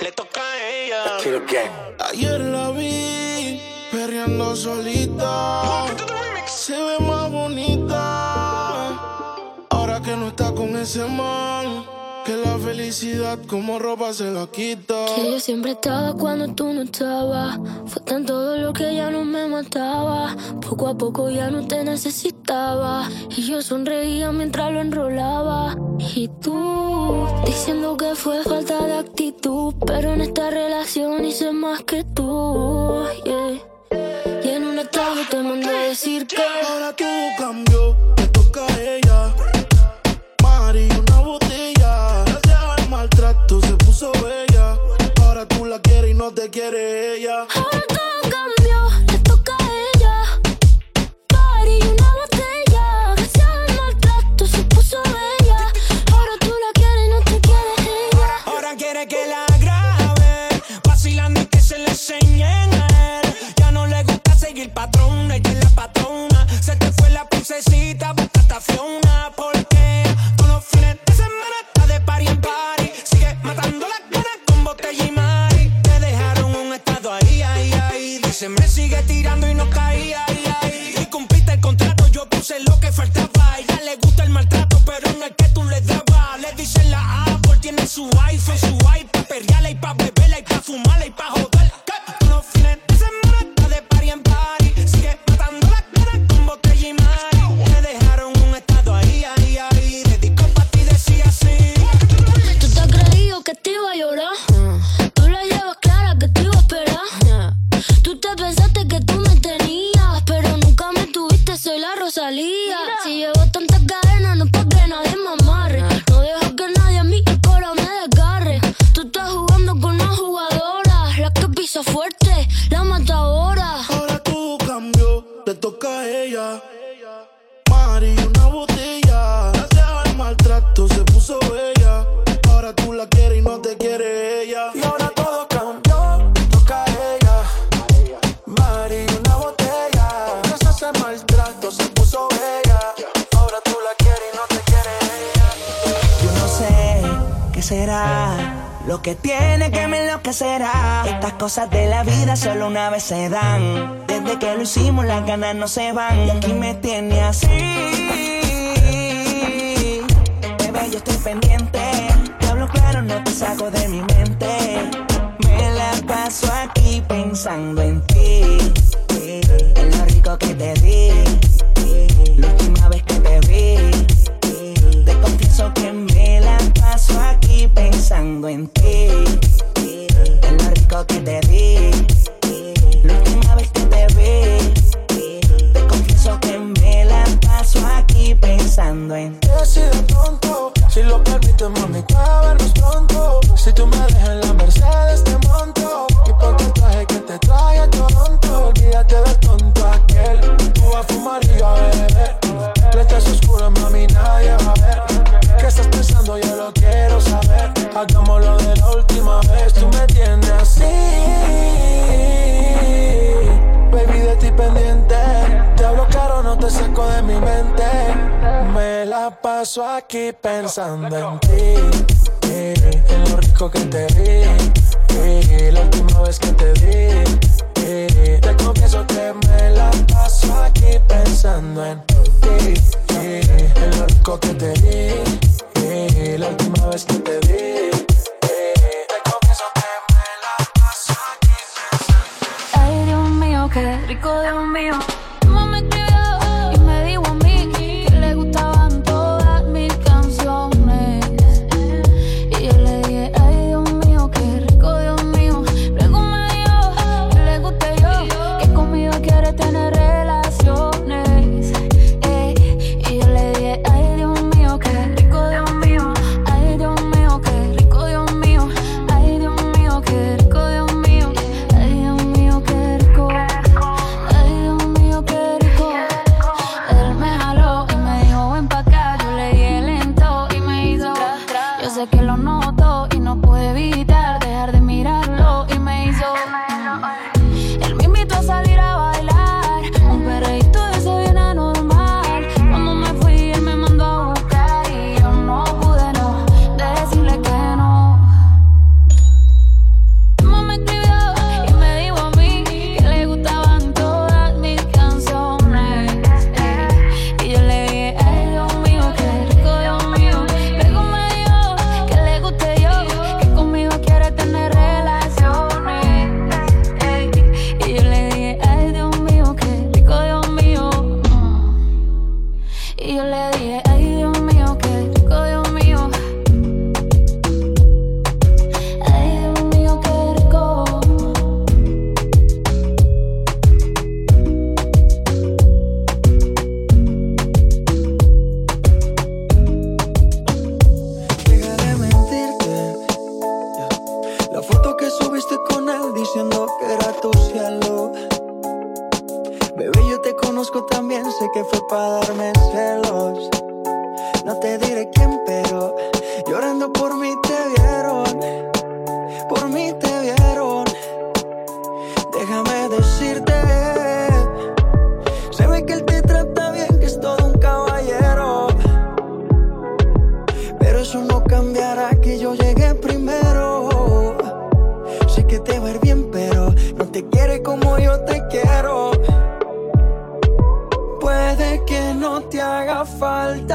le toca a ella. Ayer la vi perreando solita. Se ve más bonita. Ahora que no está con ese man. Que la felicidad como ropa se la quita. Que yo siempre estaba cuando tú no estabas. Fue tanto dolor que ya no me mataba. Poco a poco ya no te necesito y yo sonreía mientras lo enrolaba. Y tú diciendo que fue falta de actitud, pero en esta relación hice más que tú. Y en un estado te mandé a decir que ahora tú cambió, toca a ella. Mari, una botella. Gracias al maltrato se puso bella. Ahora tú la quieres y no te quiere ella. solo una vez se dan. Desde que lo hicimos, las ganas no se van. Y aquí me tiene así. Bebé, yo estoy pendiente. Te hablo claro, no te saco de mi mente. Me la paso aquí pensando en ti. En lo rico que te di. La última vez que te vi. Te confieso que me la paso aquí pensando en ti. C'est dommage. paso aquí pensando en ti. En lo rico que te vi. Eh, la última vez que te vi. Eh, te confieso que me la paso aquí pensando en ti. En lo rico que te vi. La última vez que te vi. Te confieso que me la paso aquí pensando en ti. Ay, Dios mío, qué rico, Dios mío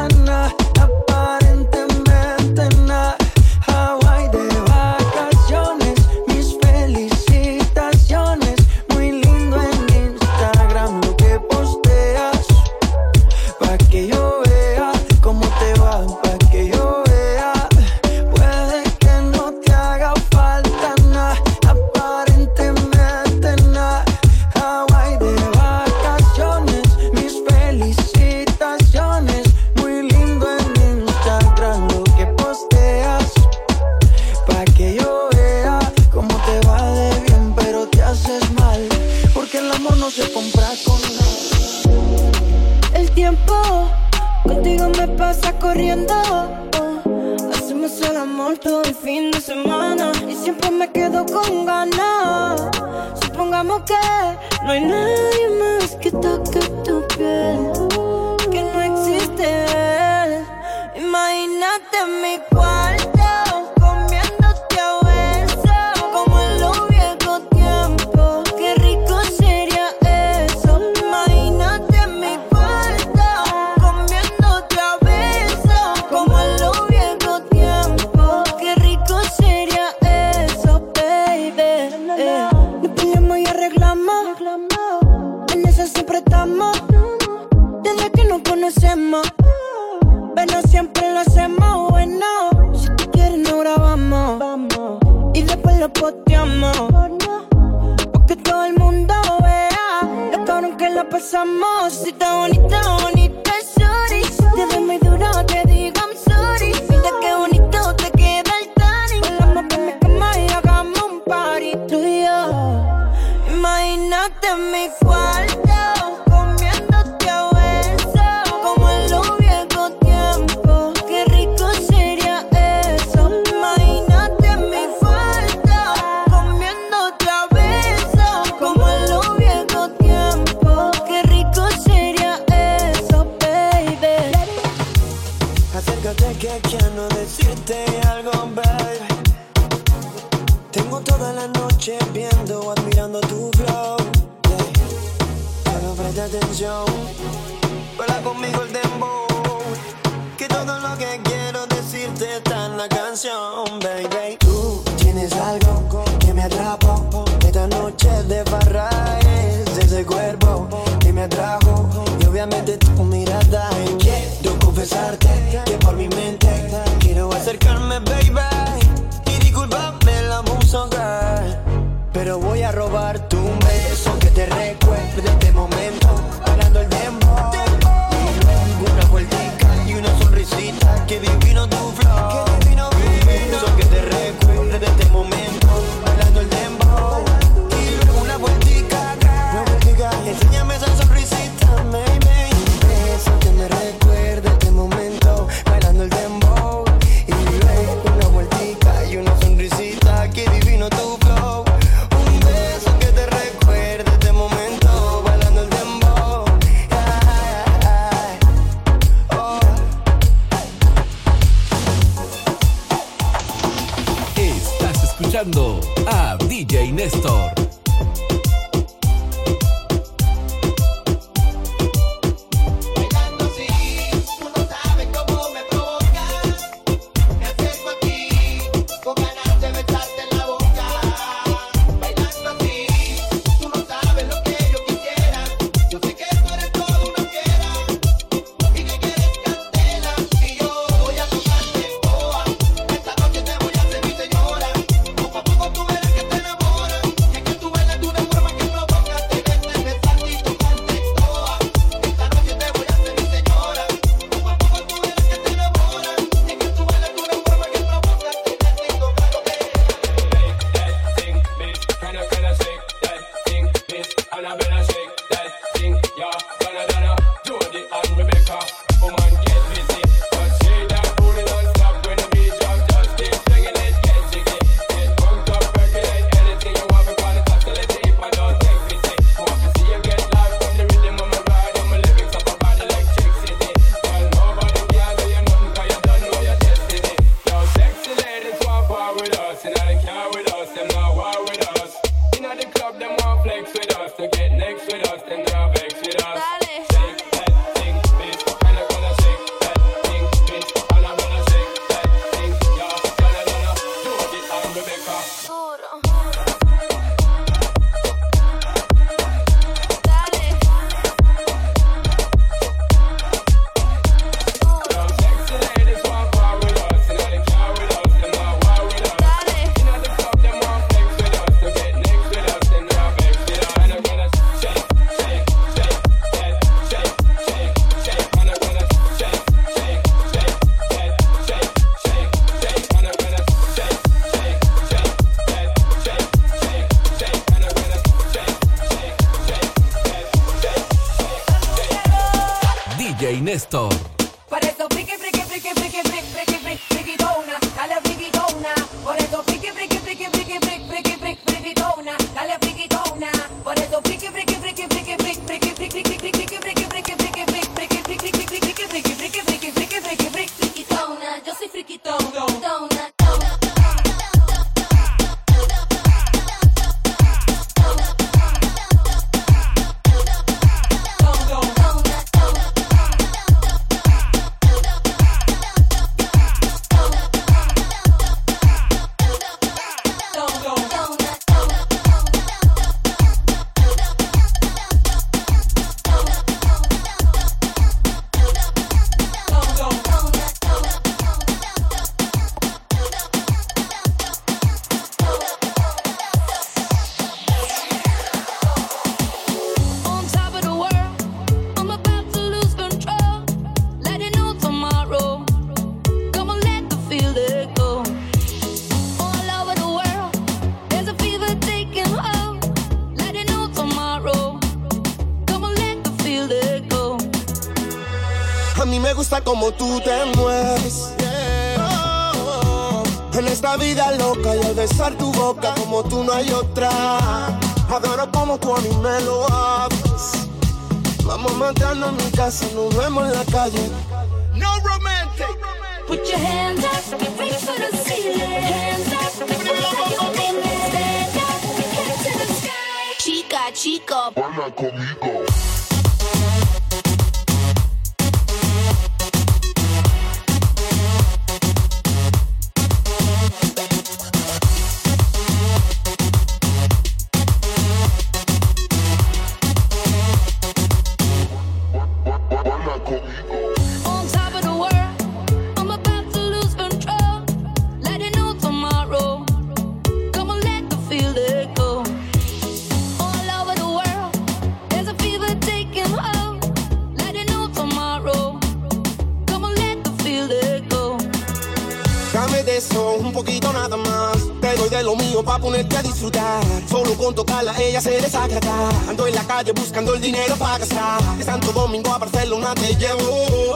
falta quiero conmigo. Baila conmigo. con ella se desacata. Ando en la calle buscando el dinero para gastar. Santo Domingo a Barcelona te llevo.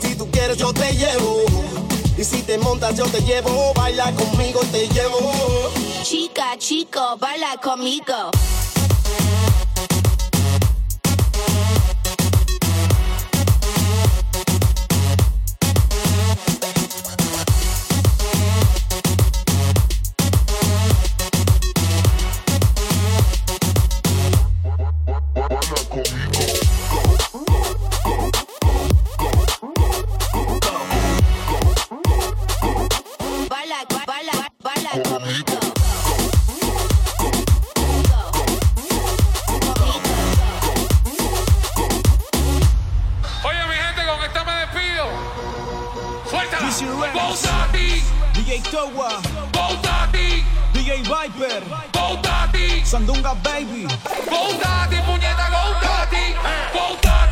Si tú quieres, yo te llevo. Y si te montas, yo te llevo. Baila conmigo, te llevo. Chica, chico, baila conmigo. Suéltala. Vota a. DJ Towa. Vota a ti. DJ Viper. Vota a ti. Sandunga Baby. Vota a ti, puñeta. Vota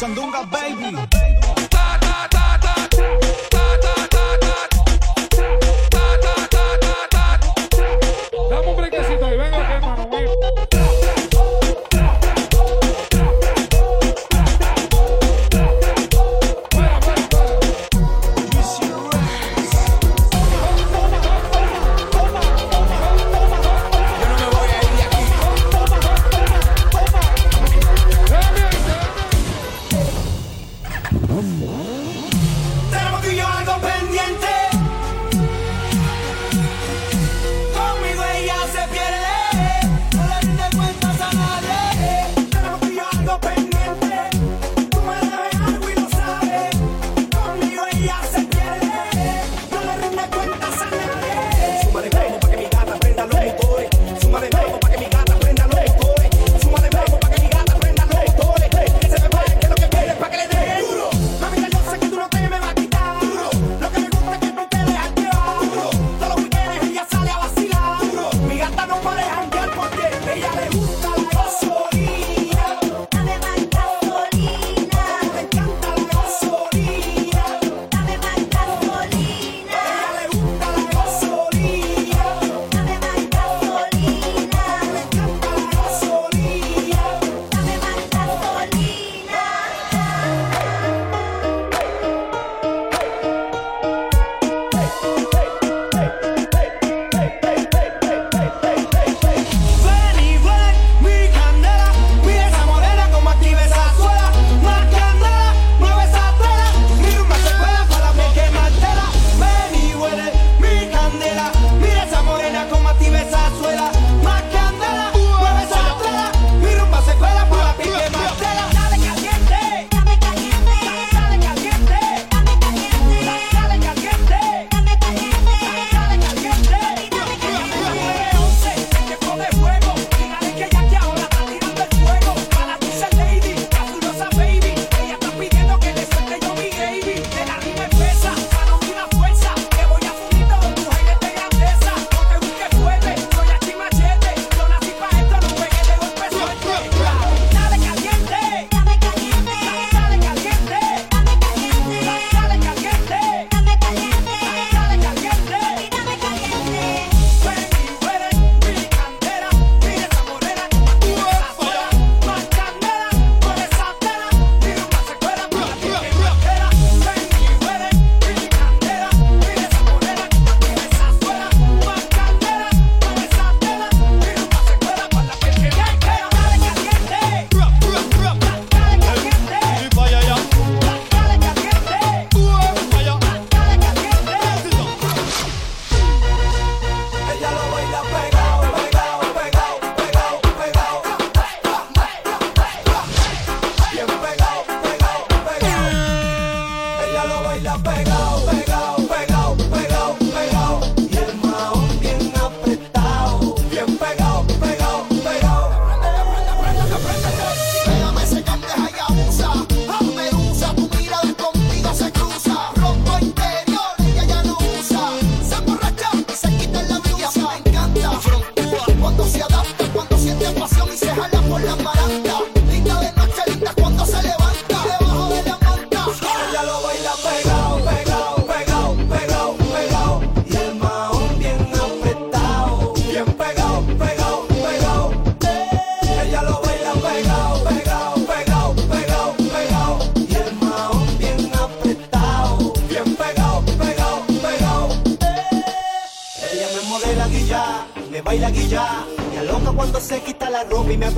Sandunga Baby. Ta, ta, ta,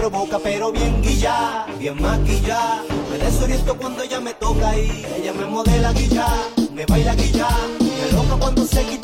provoca, pero bien guilla, bien maquilla. Me desoriento cuando ella me toca y ella me modela guilla, me baila guilla. Me loca cuando se quita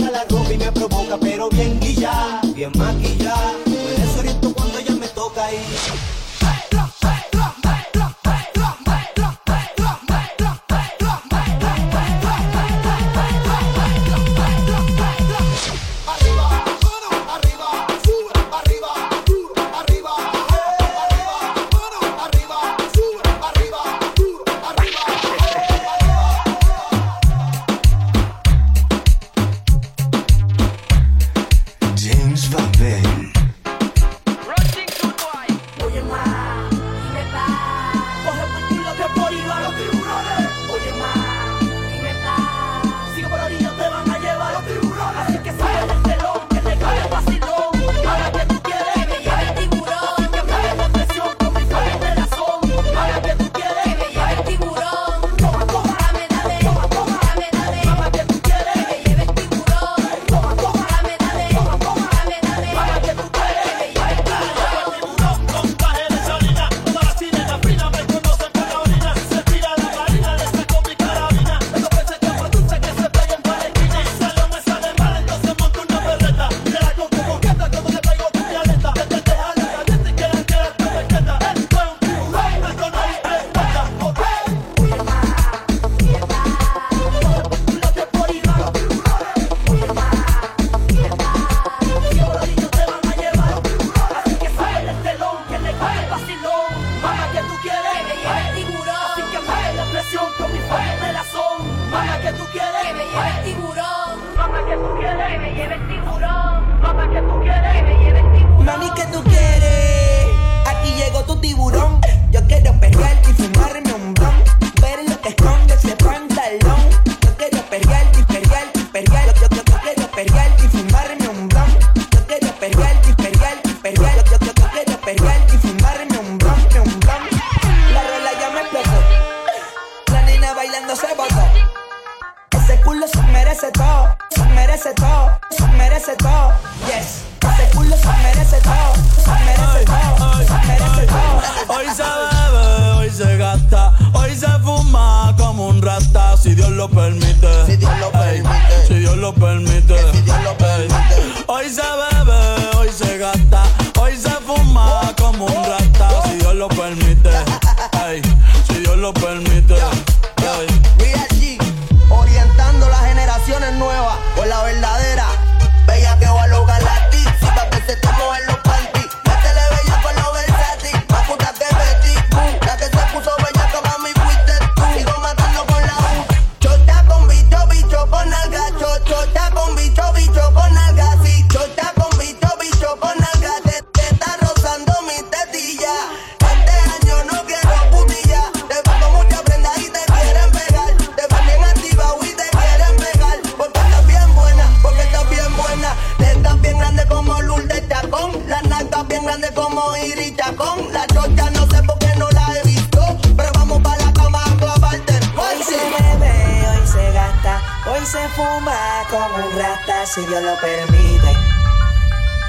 grande como Irita con la chota, no sé por qué no la he visto, pero vamos para la cama a clavarte. Hoy se bebe, hoy se gasta, hoy se fuma como un rata, si Dios lo permite,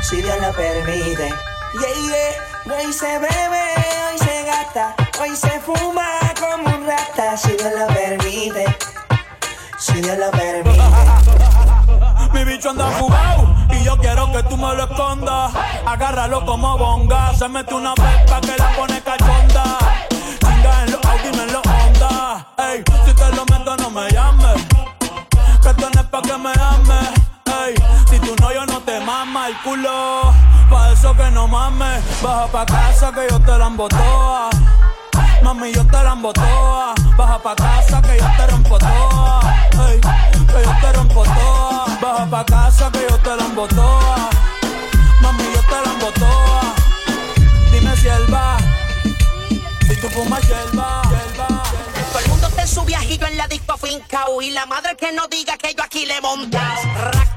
si Dios lo permite. Yeah, yeah. hoy se bebe, hoy se gasta, hoy se fuma como un rata, si Dios lo permite, si Dios lo permite. Mi bicho anda fugado y yo quiero que tú me lo escondas. Agárralo como bonga. Se mete una pepa que la pone cachonda. Chinga en los Audi, no en los Honda. Ey, si te lo meto, no me llames. Que tú no es pa' que me ames. Ey, si tú no, yo no te mama el culo. Pa' eso que no mames. Baja pa' casa que yo te la embotoa Mami, yo te la toa. Baja pa' casa que yo te rompo toa. Que yo te rompo toa. Baja pa' casa que yo te la toa. Mami, yo te la toa. Dime si él va. Si tú fumas hierba, hierba. Todo el mundo está en su viajillo en la disco fincao. Y la madre que no diga que yo aquí le he montado. Raca.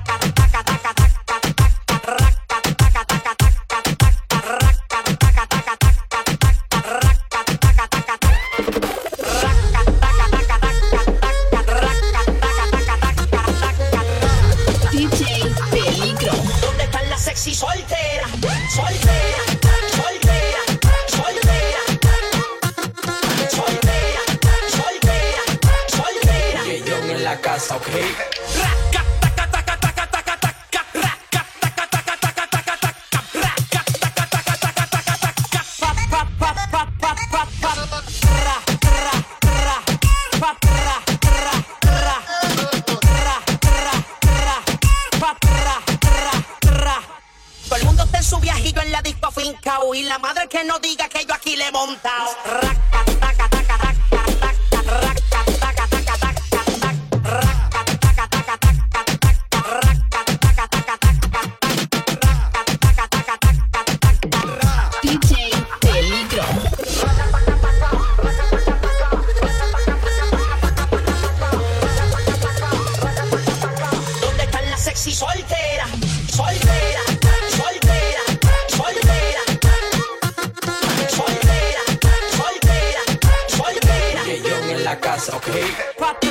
la casa, ¿ok?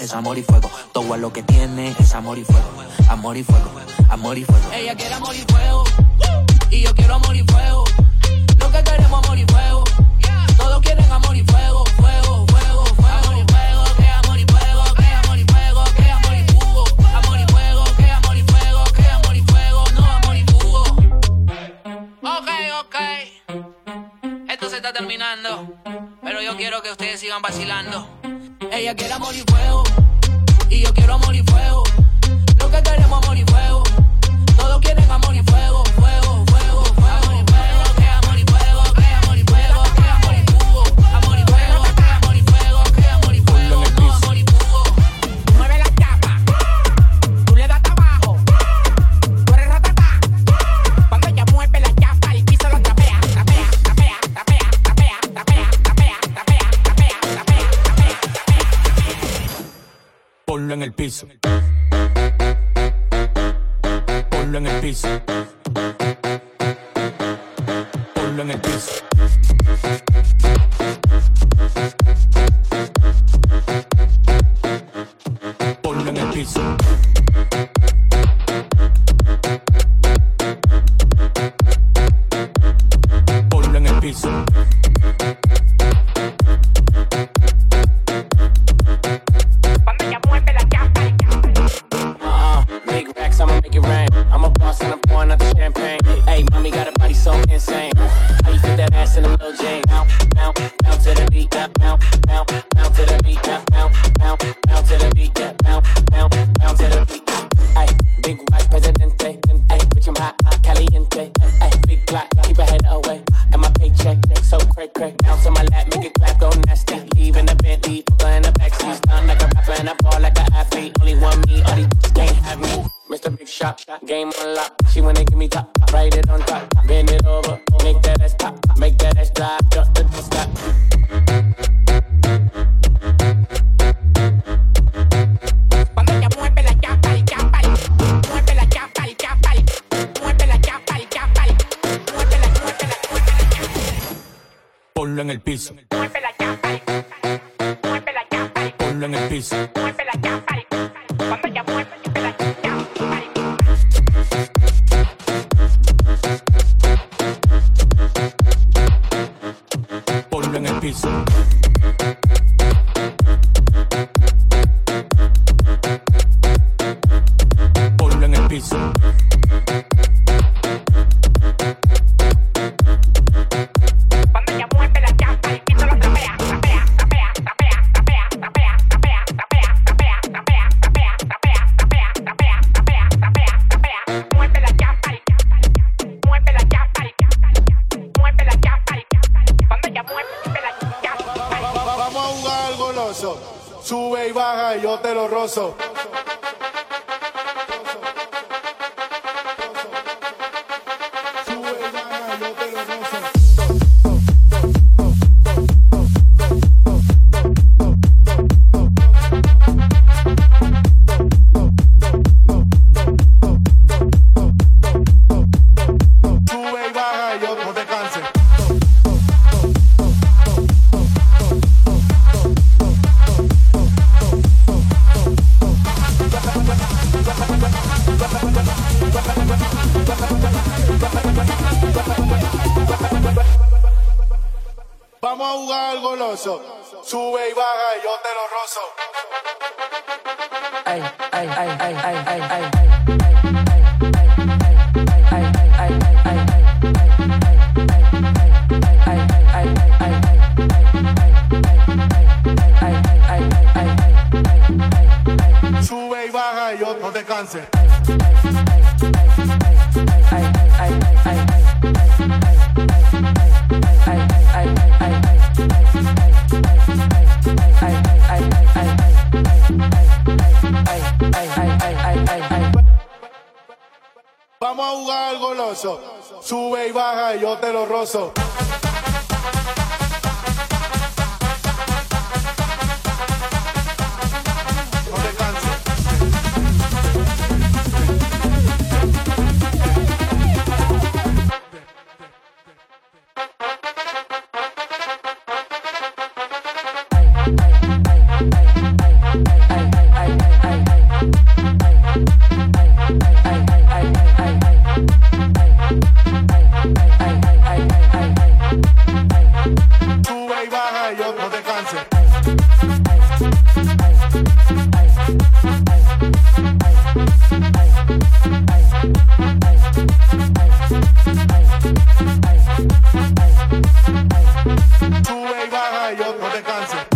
es amor y fuego. Todo es lo que tiene es amor y fuego. Amor y fuego, amor y fuego. Ella quiere amor y fuego. Y yo quiero amor y fuego. Lo que queremos amor y fuego. Todos quieren amor y fuego, fuego, fuego, fuego. Amor y fuego, que amor y fuego, que amor y fuego, que amor y fuego. Amor y fuego, que amor y fuego, que amor y fuego, no amor y fuego. Ok, ok. Esto se está terminando. Pero yo quiero que ustedes sigan vacilando. Ella quiere amor y fuego. Y yo quiero amor y fuego. Lo que queremos amor y fuego. piso. Ponlo en el piso. pouring out the champagne. Hey, mommy got a body so insane. How you fit that ass in a little jeans? Bounce, bounce, bounce to the beat, bounce, bounce, bounce, bounce to the beat, bounce. Vamos a jugar al goloso. Sube y baja, y yo te lo rozo. no te canses.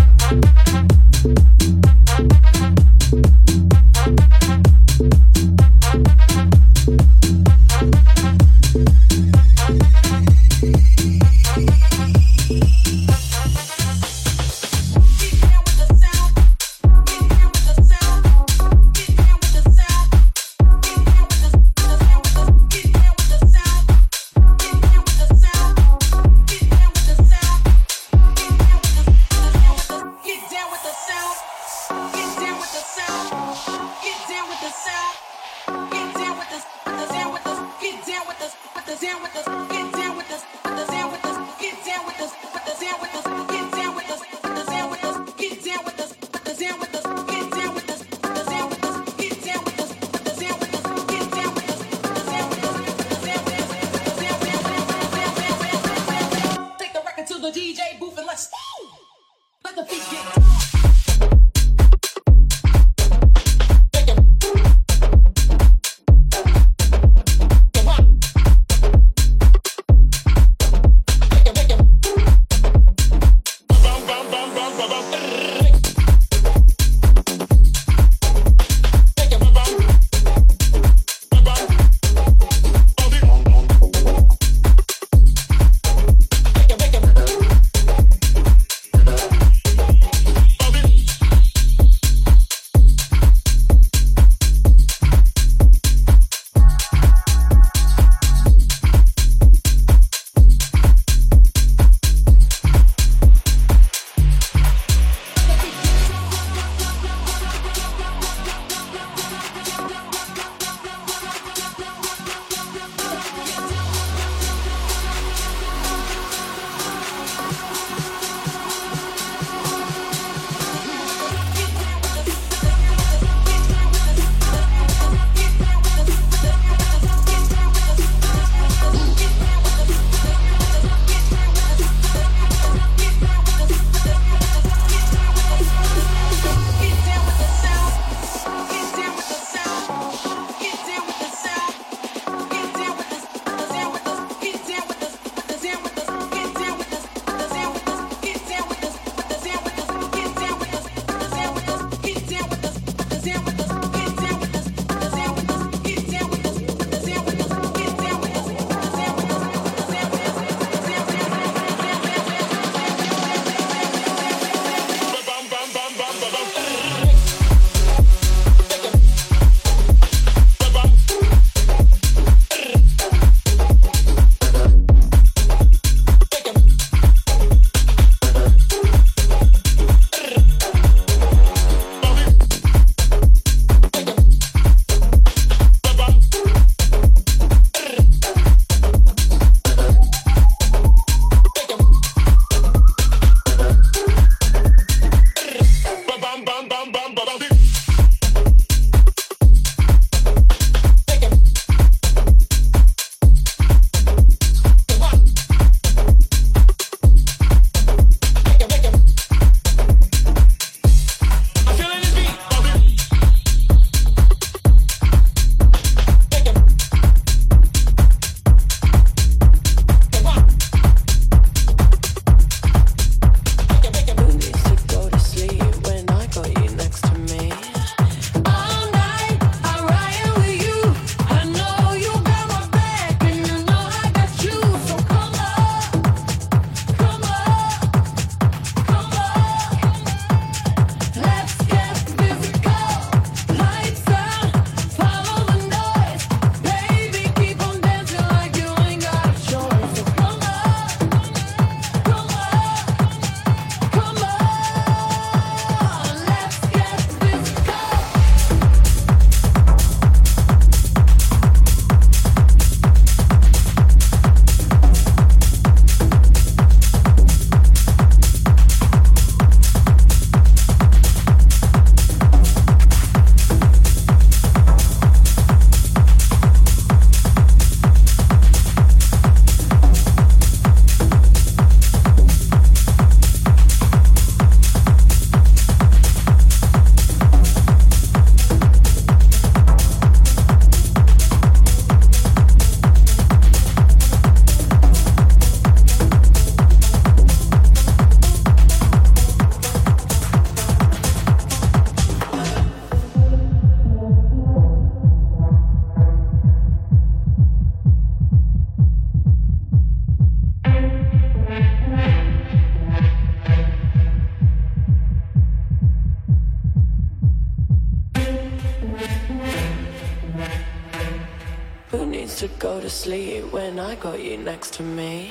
to sleep when I got you next to me.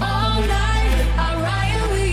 All night, I ride with you.